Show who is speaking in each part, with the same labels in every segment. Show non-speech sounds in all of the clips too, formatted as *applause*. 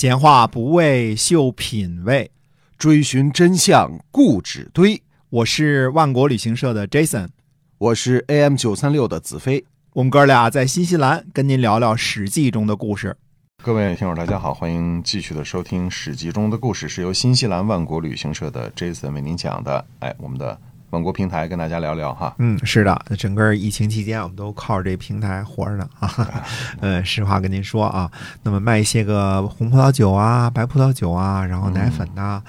Speaker 1: 闲话不为秀品味，
Speaker 2: 追寻真相固执堆。
Speaker 1: 我是万国旅行社的 Jason，
Speaker 2: 我是 AM 九三六的子飞。
Speaker 1: 我们哥俩在新西兰跟您聊聊《史记》中的故事。
Speaker 2: 各位听友，大家好，欢迎继续的收听《史记》中的故事，是由新西兰万国旅行社的 Jason 为您讲的。哎，我们的网国平台跟大家聊聊哈。
Speaker 1: 嗯，是的，整个疫情期间，我们都靠着这平台活着呢啊。*laughs* 呃，实话跟您说啊，那么卖一些个红葡萄酒啊、白葡萄酒啊，然后奶粉呐、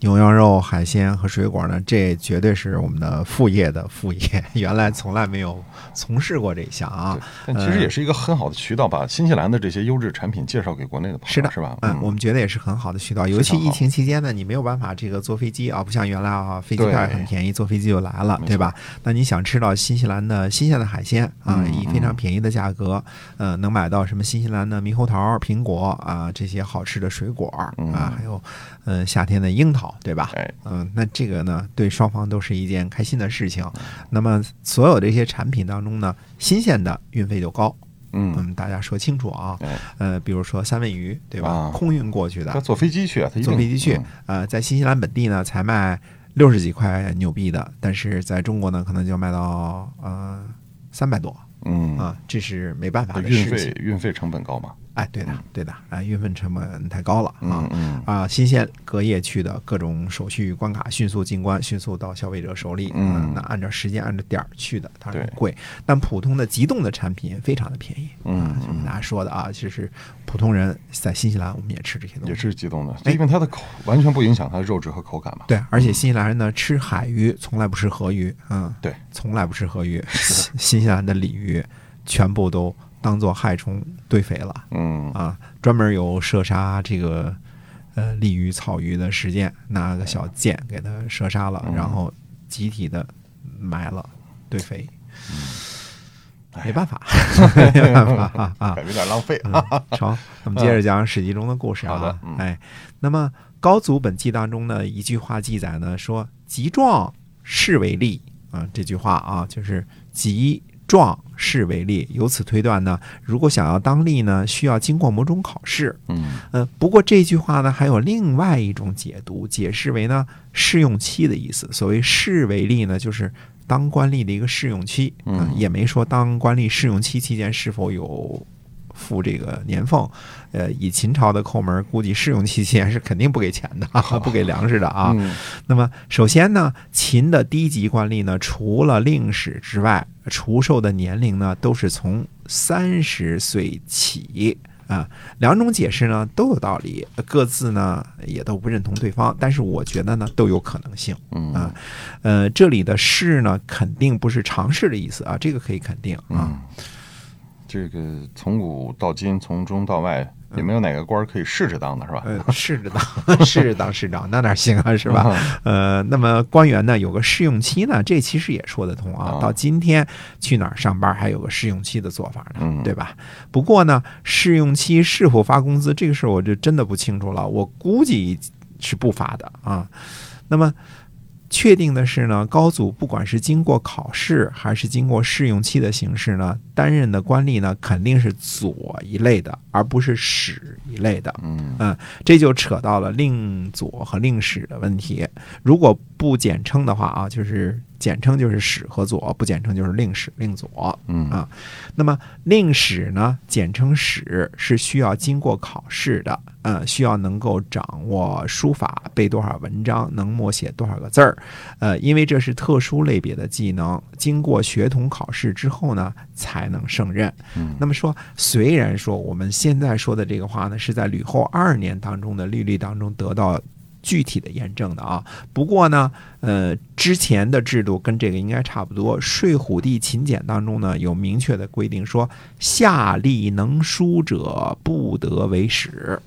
Speaker 1: 牛羊肉、海鲜和水果呢，这绝对是我们的副业的副业，*laughs* 原来从来没有从事过这一项啊。
Speaker 2: 但其实也是一个很好的渠道，把新西兰的这些优质产品介绍给国内的朋友，
Speaker 1: 是的，
Speaker 2: 是吧？
Speaker 1: 嗯，我们觉得也是很好的渠道，尤其疫情期间呢，你没有办法这个坐飞机啊，不像原来啊，飞机票很便宜，坐飞机就来了，对吧？那你想吃到新西兰的新鲜的海鲜啊，以非常便宜的价格，呃，能买到什么新西兰的猕猴桃、苹果啊这些好吃的水果啊，还有嗯夏天的樱桃，对吧？嗯，那这个呢，对双方都是一件开心的事情。那么所有这些产品当中呢，新鲜的运费就高。
Speaker 2: 嗯
Speaker 1: 大家说清楚啊。呃，比如说三文鱼，对吧？空运过去的，
Speaker 2: 他坐飞机去
Speaker 1: 坐飞机去。呃，在新西兰本地呢，才卖六十几块纽币的，但是在中国呢，可能就卖到呃三百多。
Speaker 2: 嗯
Speaker 1: 啊，这是没办法的
Speaker 2: 运费运费成本高嘛？
Speaker 1: 哎，对的，对的，啊，运费成本太高了
Speaker 2: 啊！嗯
Speaker 1: 啊，新鲜隔夜去的各种手续关卡，迅速进关，迅速到消费者手里。
Speaker 2: 嗯，
Speaker 1: 那按照时间按照点儿去的，它是贵。但普通的急冻的产品非常的便宜。
Speaker 2: 嗯，
Speaker 1: 就跟大家说的啊，其实普通人在新西兰我们也吃这些东西，
Speaker 2: 也是急冻的，因为它的口完全不影响它的肉质和口感嘛。
Speaker 1: 对，而且新西兰人呢吃海鱼从来不吃河鱼，嗯，
Speaker 2: 对，
Speaker 1: 从来不吃河鱼。*laughs* 新西兰的鲤鱼全部都。当做害虫堆肥了，
Speaker 2: 嗯。
Speaker 1: 啊，专门有射杀这个呃鲤鱼、草鱼的实践，拿个小箭给它射杀了，然后集体的埋了堆肥，
Speaker 2: 嗯，
Speaker 1: 没办法，*laughs* 没办法啊，
Speaker 2: 有点浪费。啊。
Speaker 1: 成，我们接着讲《史记》中的故事
Speaker 2: 啊。
Speaker 1: 哎，那么高祖本纪当中呢，一句话记载呢，说“极壮士为利”啊，这句话啊，就是极。壮士为例，由此推断呢，如果想要当吏呢，需要经过某种考试。
Speaker 2: 嗯
Speaker 1: 呃，不过这句话呢，还有另外一种解读，解释为呢试用期的意思。所谓试为例呢，就是当官吏的一个试用期。
Speaker 2: 嗯，
Speaker 1: 也没说当官吏试用期期间是否有付这个年俸。呃，以秦朝的抠门，估计试用期间是肯定不给钱的，不给粮食的啊。
Speaker 2: 嗯、
Speaker 1: 那么，首先呢，秦的低级官吏呢，除了令史之外，除授的年龄呢，都是从三十岁起啊。两种解释呢都有道理，各自呢也都不认同对方，但是我觉得呢都有可能性啊。呃，这里的试呢肯定不是尝试的意思啊，这个可以肯定啊。
Speaker 2: 嗯、这个从古到今，从中到外。也没有哪个官可以试着当的是吧？
Speaker 1: 呃，试着当，*laughs* 试着当市长，那哪行啊，是吧？呃，那么官员呢有个试用期呢，这其实也说得通啊。到今天去哪儿上班还有个试用期的做法呢，对吧？不过呢，试用期是否发工资这个事儿，我就真的不清楚了。我估计是不发的啊。那么。确定的是呢，高祖不管是经过考试还是经过试用期的形式呢，担任的官吏呢肯定是左一类的，而不是史一类的。
Speaker 2: 嗯
Speaker 1: 嗯，这就扯到了令左和令史的问题。如果不简称的话啊，就是简称就是史和左，不简称就是令史令左。
Speaker 2: 嗯
Speaker 1: 啊，那么令史呢，简称史是需要经过考试的，嗯，需要能够掌握书法，背多少文章，能默写多少个字儿。呃，因为这是特殊类别的技能，经过学统考试之后呢，才能胜任。
Speaker 2: 嗯，
Speaker 1: 那么说，虽然说我们现在说的这个话呢，是在吕后二年当中的律例当中得到具体的验证的啊，不过呢，呃，之前的制度跟这个应该差不多。睡虎地秦简当中呢，有明确的规定说，下吏能书者不得为史。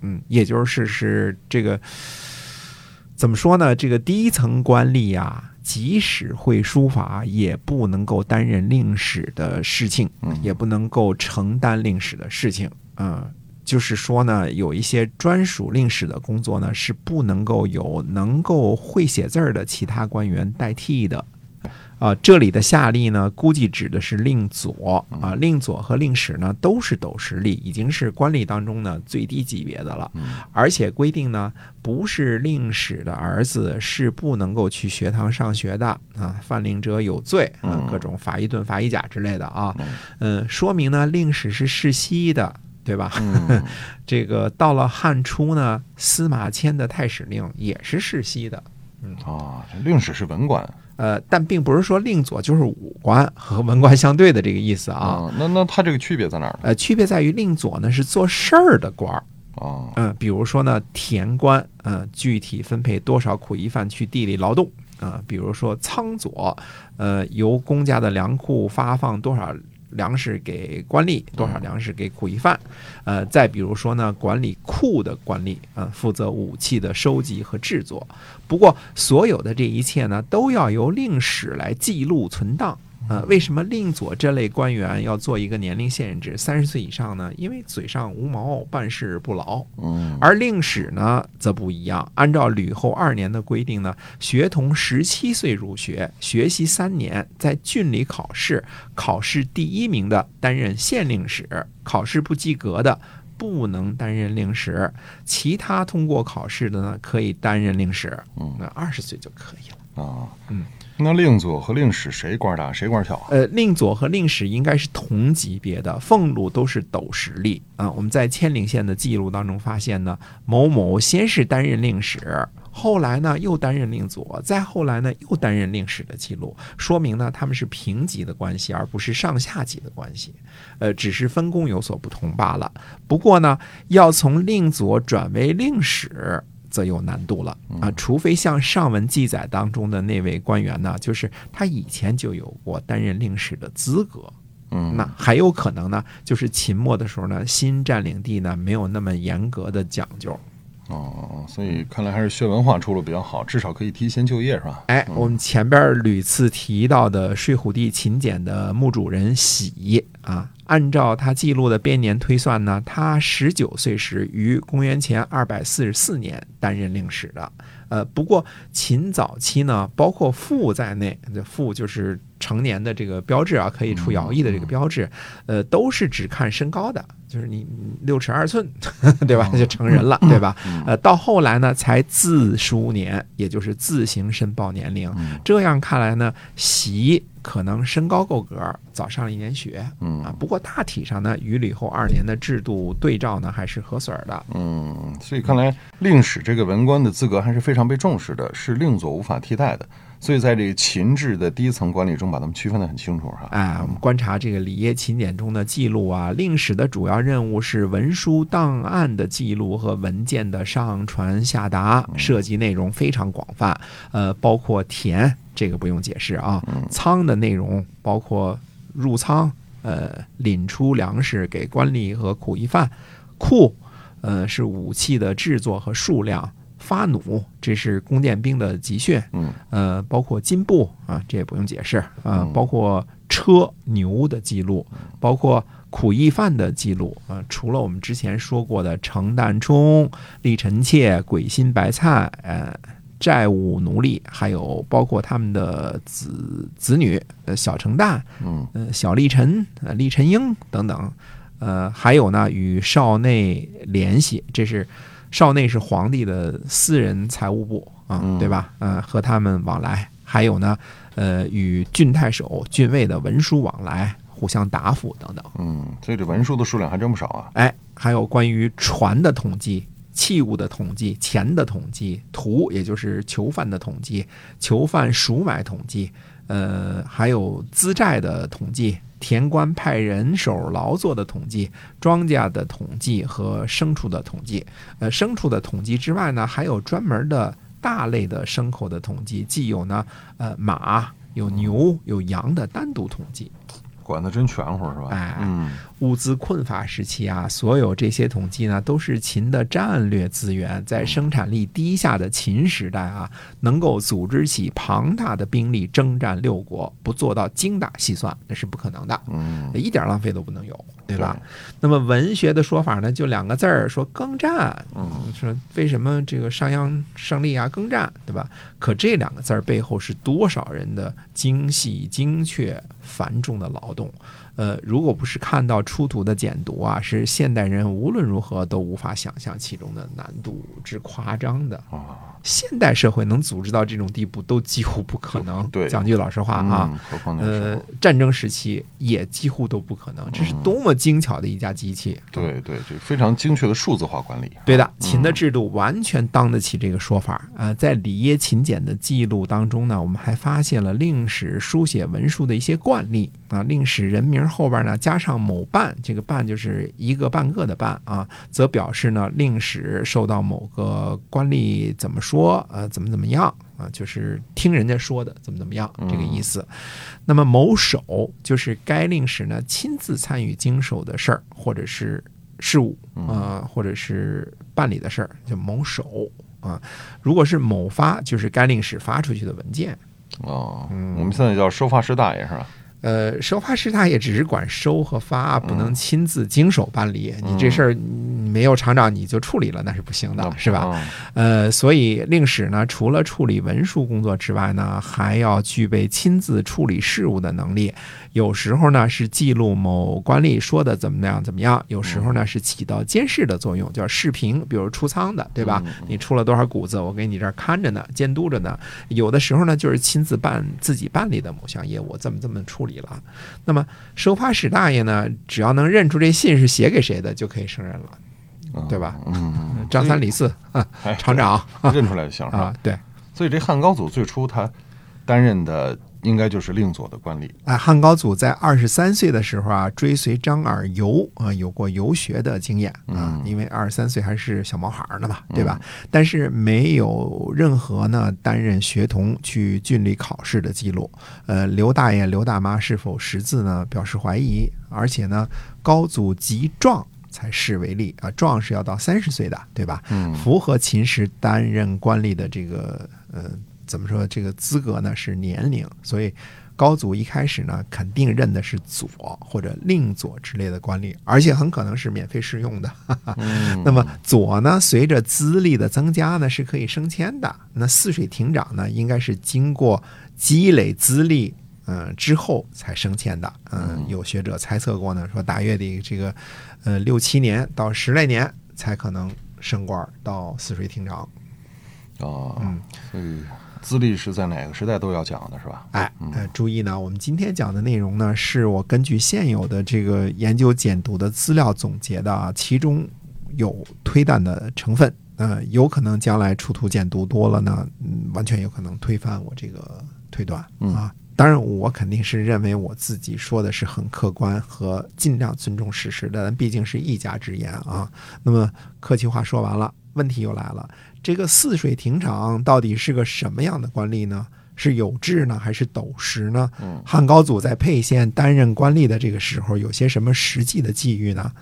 Speaker 1: 嗯，也就是是这个。怎么说呢？这个第一层官吏呀，即使会书法，也不能够担任令史的事情，也不能够承担令史的事情。嗯，就是说呢，有一些专属令史的工作呢，是不能够有能够会写字儿的其他官员代替的。啊，这里的下吏呢，估计指的是令佐啊，令佐和令史呢都是斗实吏，已经是官吏当中呢最低级别的了。而且规定呢，不是令史的儿子是不能够去学堂上学的啊，犯令者有罪啊，各种罚一盾、罚一甲之类的啊。嗯，说明呢，令史是世袭的，对吧？*laughs* 这个到了汉初呢，司马迁的太史令也是世袭的。
Speaker 2: 嗯啊，令史是文官。
Speaker 1: 呃，但并不是说令佐就是武官和文官相对的这个意思啊。
Speaker 2: 那那他这个区别在哪儿呢？
Speaker 1: 呃，区别在于令佐呢是做事儿的官儿
Speaker 2: 啊。
Speaker 1: 嗯，比如说呢田官，嗯，具体分配多少苦役犯去地里劳动啊。比如说仓佐，呃，由公家的粮库发放多少。粮食给官吏，多少粮食给苦役犯？呃，再比如说呢，管理库的官吏啊，负责武器的收集和制作。不过，所有的这一切呢，都要由令史来记录存档。呃，为什么令佐这类官员要做一个年龄限制，三十岁以上呢？因为嘴上无毛，办事不牢。
Speaker 2: 嗯，
Speaker 1: 而令史呢，则不一样。按照吕后二年的规定呢，学童十七岁入学，学习三年，在郡里考试，考试第一名的担任县令史，考试不及格的不能担任令史，其他通过考试的呢，可以担任令史。
Speaker 2: 嗯，
Speaker 1: 那二十岁就可以了。
Speaker 2: 啊，
Speaker 1: 嗯。
Speaker 2: 那令佐和令史谁官大谁官小？
Speaker 1: 呃，令佐和令史应该是同级别的，俸禄都是斗实力啊。我们在千陵县的记录当中发现呢，某某先是担任令史，后来呢又担任令佐，再后来呢又担任令史的记录，说明呢他们是平级的关系，而不是上下级的关系。呃，只是分工有所不同罢了。不过呢，要从令佐转为令史。则有难度了啊！除非像上文记载当中的那位官员呢，就是他以前就有过担任令史的资格，
Speaker 2: 嗯，
Speaker 1: 那还有可能呢，就是秦末的时候呢，新占领地呢没有那么严格的讲究。
Speaker 2: 哦，所以看来还是学文化出路比较好，至少可以提前就业，是吧？
Speaker 1: 哎，我们前边屡次提到的睡虎地秦简的墓主人喜啊。按照他记录的编年推算呢，他十九岁时于公元前二百四十四年担任令史的。呃，不过秦早期呢，包括父在内，这父就是成年的这个标志啊，可以出徭役的这个标志，呃，都是只看身高的。就是你六尺二寸，*laughs* 对吧？就成人了，对吧？呃，到后来呢，才自书年，也就是自行申报年龄。这样看来呢，习可能身高够格，早上了一年学。
Speaker 2: 嗯
Speaker 1: 啊，不过大体上呢，与吕后二年的制度对照呢，还是合水的。
Speaker 2: 嗯，所以看来令史这个文官的资格还是非常被重视的，是令佐无法替代的。所以，在这个秦制的低层管理中，把他们区分得很清楚，哈。
Speaker 1: 哎，我们观察这个礼业秦典中的记录啊，令史的主要任务是文书档案的记录和文件的上传下达，涉及内容非常广泛。呃，包括田，这个不用解释啊。仓的内容包括入仓，呃，领出粮食给官吏和苦役犯；库，呃，是武器的制作和数量。发弩，这是弓箭兵的集训，
Speaker 2: 嗯，
Speaker 1: 呃，包括金步啊，这也不用解释啊，包括车牛的记录，包括苦役犯的记录啊，除了我们之前说过的程旦冲、李臣妾、鬼心白菜，呃，债务奴隶，还有包括他们的子子女，呃，小程旦，
Speaker 2: 嗯，
Speaker 1: 呃，小李臣，呃，李臣英等等，呃，还有呢，与少内联系，这是。少内是皇帝的私人财务部啊，对吧？呃，和他们往来，还有呢，呃，与郡太守、郡尉的文书往来，互相答复等等。
Speaker 2: 嗯，所以这文书的数量还真不少啊。
Speaker 1: 哎，还有关于船的统计、器物的统计、钱的统计、图，也就是囚犯的统计、囚犯赎买统计，呃，还有资债的统计。田官派人手劳作的统计，庄稼的统计和牲畜的统计。呃，牲畜的统计之外呢，还有专门的大类的牲口的统计，既有呢，呃，马、有牛、有羊的单独统计。
Speaker 2: 管的真全乎是吧？
Speaker 1: 哎
Speaker 2: 嗯
Speaker 1: 物资困乏时期啊，所有这些统计呢，都是秦的战略资源。在生产力低下的秦时代啊，能够组织起庞大的兵力征战六国，不做到精打细算，那是不可能的，
Speaker 2: 嗯，
Speaker 1: 一点浪费都不能有，对吧？那么文学的说法呢，就两个字儿，说耕战。
Speaker 2: 嗯
Speaker 1: 说为什么这个商鞅胜利啊，耕战，对吧？可这两个字儿背后是多少人的精细、精确、繁重的劳动？呃，如果不是看到出土的简牍啊，是现代人无论如何都无法想象其中的难度之夸张的。
Speaker 2: 啊，
Speaker 1: 现代社会能组织到这种地步，都几乎不可能。
Speaker 2: 对
Speaker 1: 讲句老实话啊，呃，，战争时期也几乎都不可能。这是多么精巧的一架机器！
Speaker 2: 对对，这非常精确的数字化管理。
Speaker 1: 对的，秦的制度完全当得起这个说法。呃，在里耶秦简的记录当中呢，我们还发现了令史书写文书的一些惯例啊。令史人名后边呢加上某半，这个半就是一个半个的半啊，则表示呢令史受到某个官吏怎么说，呃，怎么怎么样啊，就是听人家说的怎么怎么样这个意思。那么某手就是该令史呢亲自参与经手的事儿或者是事务啊、或者是办理的事儿，叫某手啊。如果是某发，就是该令史发出去的文件。
Speaker 2: 哦，
Speaker 1: 嗯
Speaker 2: 我们现在叫收发师大爷是吧？
Speaker 1: 呃，收发师大爷只是管收和发，不能亲自经手办理。你这事儿你没有厂长你就处理了，那是不行的，是吧？
Speaker 2: 哦
Speaker 1: 呃，所以令史呢，除了处理文书工作之外呢，还要具备亲自处理事务的能力。有时候呢是记录某官吏说的怎么样怎么样，有时候呢是起到监视的作用，叫视频，比如出仓的，对吧？你出了多少谷子，我给你这儿看着呢，监督着呢。有的时候呢就是亲自办自己办理的某项业务，这么这么处理了。那么收发使大爷呢，只要能认出这信是写给谁的，就可以胜任了，对吧？
Speaker 2: 嗯，*laughs*
Speaker 1: 张三李四厂长 *laughs*
Speaker 2: 认出来就行是吧
Speaker 1: 啊？，对。
Speaker 2: 所以这汉高祖最初他担任的应该就是令佐的官吏。
Speaker 1: 哎，汉高祖在二十三岁的时候啊，追随张耳游啊，有过游学的经验啊，因为二十三岁还是小毛孩儿呢嘛，对吧？但是没有任何呢担任学童去郡里考试的记录。呃，刘大爷、刘大妈是否识字呢？表示怀疑。而且呢，高祖及壮才视为例啊，壮是要到三十岁的，对吧？
Speaker 2: 嗯
Speaker 1: 符合秦时担任官吏的这个呃怎么说这个资格呢？是年龄，所以高祖一开始呢肯定认的是左或者令左之类的官吏，而且很可能是免费试用的。
Speaker 2: 嗯
Speaker 1: 那么左呢，随着资历的增加呢，是可以升迁的。那泗水亭长呢，应该是经过积累资历。嗯，之后才升迁的。嗯，有学者猜测过呢，说大约得这个，呃，六七年到十来年才可能升官到泗水亭长。
Speaker 2: 哦，
Speaker 1: 嗯
Speaker 2: 所以资历是在哪个时代都要讲的是吧？
Speaker 1: 哎，呃，注意呢，我们今天讲的内容呢，是我根据现有的这个研究简读的资料总结的啊，其中有推断的成分。呃，有可能将来出土简读多了呢，嗯，完全有可能推翻我这个推断啊。当然，我肯定是认为我自己说的是很客观和尽量尊重事实的，但毕竟是一家之言啊。那么客气话说完了，问题又来了：这个泗水亭长到底是个什么样的官吏呢？是有志呢，还是斗实呢？
Speaker 2: 嗯
Speaker 1: 汉高祖在沛县担任官吏的这个时候，有些什么实际的际遇呢？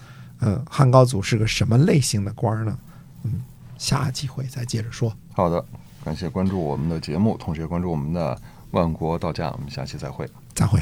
Speaker 1: 嗯，汉高祖是个什么类型的官呢？嗯，下机会再接着说。
Speaker 2: 好的，感谢关注我们的节目，同时也关注我们的万国到家，我们下期再会。
Speaker 1: 再会。